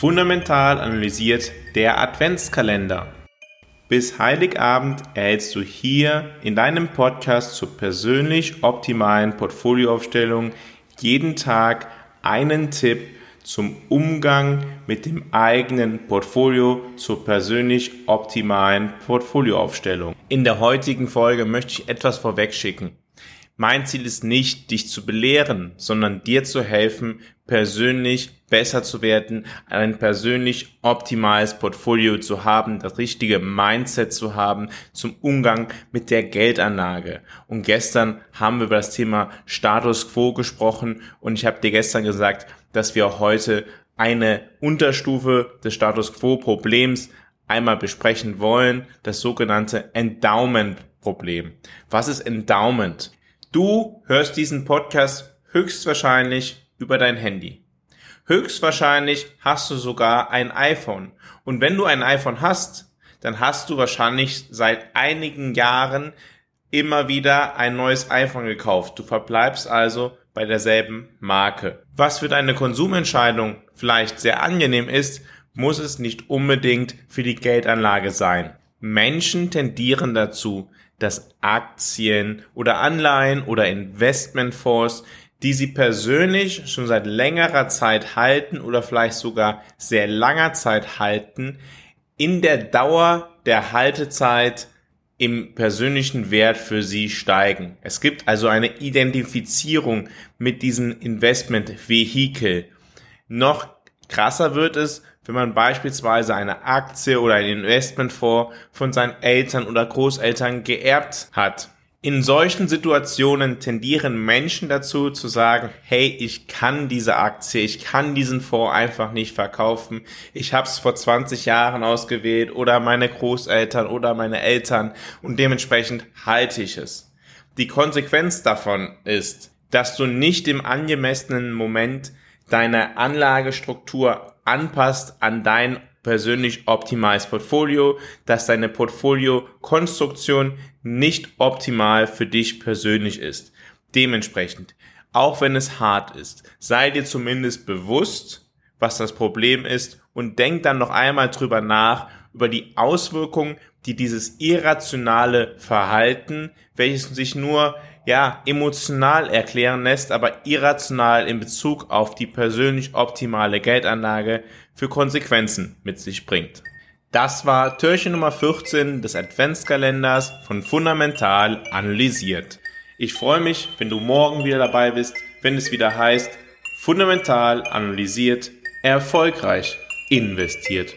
Fundamental analysiert der Adventskalender. Bis Heiligabend erhältst du hier in deinem Podcast zur persönlich optimalen Portfolioaufstellung jeden Tag einen Tipp zum Umgang mit dem eigenen Portfolio zur persönlich optimalen Portfolioaufstellung. In der heutigen Folge möchte ich etwas vorwegschicken. Mein Ziel ist nicht, dich zu belehren, sondern dir zu helfen, persönlich besser zu werden, ein persönlich optimales Portfolio zu haben, das richtige Mindset zu haben zum Umgang mit der Geldanlage. Und gestern haben wir über das Thema Status Quo gesprochen und ich habe dir gestern gesagt, dass wir heute eine Unterstufe des Status Quo Problems einmal besprechen wollen, das sogenannte Endowment Problem. Was ist Endowment? Du hörst diesen Podcast höchstwahrscheinlich über dein Handy. Höchstwahrscheinlich hast du sogar ein iPhone. Und wenn du ein iPhone hast, dann hast du wahrscheinlich seit einigen Jahren immer wieder ein neues iPhone gekauft. Du verbleibst also bei derselben Marke. Was für deine Konsumentscheidung vielleicht sehr angenehm ist, muss es nicht unbedingt für die Geldanlage sein. Menschen tendieren dazu, dass Aktien oder Anleihen oder Investmentfonds, die sie persönlich schon seit längerer Zeit halten oder vielleicht sogar sehr langer Zeit halten, in der Dauer der Haltezeit im persönlichen Wert für sie steigen. Es gibt also eine Identifizierung mit diesem Investment-Vehikel. Noch krasser wird es, wenn man beispielsweise eine Aktie oder ein Investmentfonds von seinen Eltern oder Großeltern geerbt hat. In solchen Situationen tendieren Menschen dazu zu sagen, hey, ich kann diese Aktie, ich kann diesen Fonds einfach nicht verkaufen. Ich habe es vor 20 Jahren ausgewählt oder meine Großeltern oder meine Eltern und dementsprechend halte ich es. Die Konsequenz davon ist, dass du nicht im angemessenen Moment deine Anlagestruktur anpasst an dein persönlich optimales Portfolio, dass deine Portfolio-Konstruktion nicht optimal für dich persönlich ist. Dementsprechend, auch wenn es hart ist, sei dir zumindest bewusst, was das Problem ist und denk dann noch einmal drüber nach, über die Auswirkungen, die dieses irrationale Verhalten, welches sich nur ja, emotional erklären lässt, aber irrational in Bezug auf die persönlich optimale Geldanlage für Konsequenzen mit sich bringt. Das war Türchen Nummer 14 des Adventskalenders von Fundamental analysiert. Ich freue mich, wenn du morgen wieder dabei bist, wenn es wieder heißt, Fundamental analysiert, erfolgreich investiert.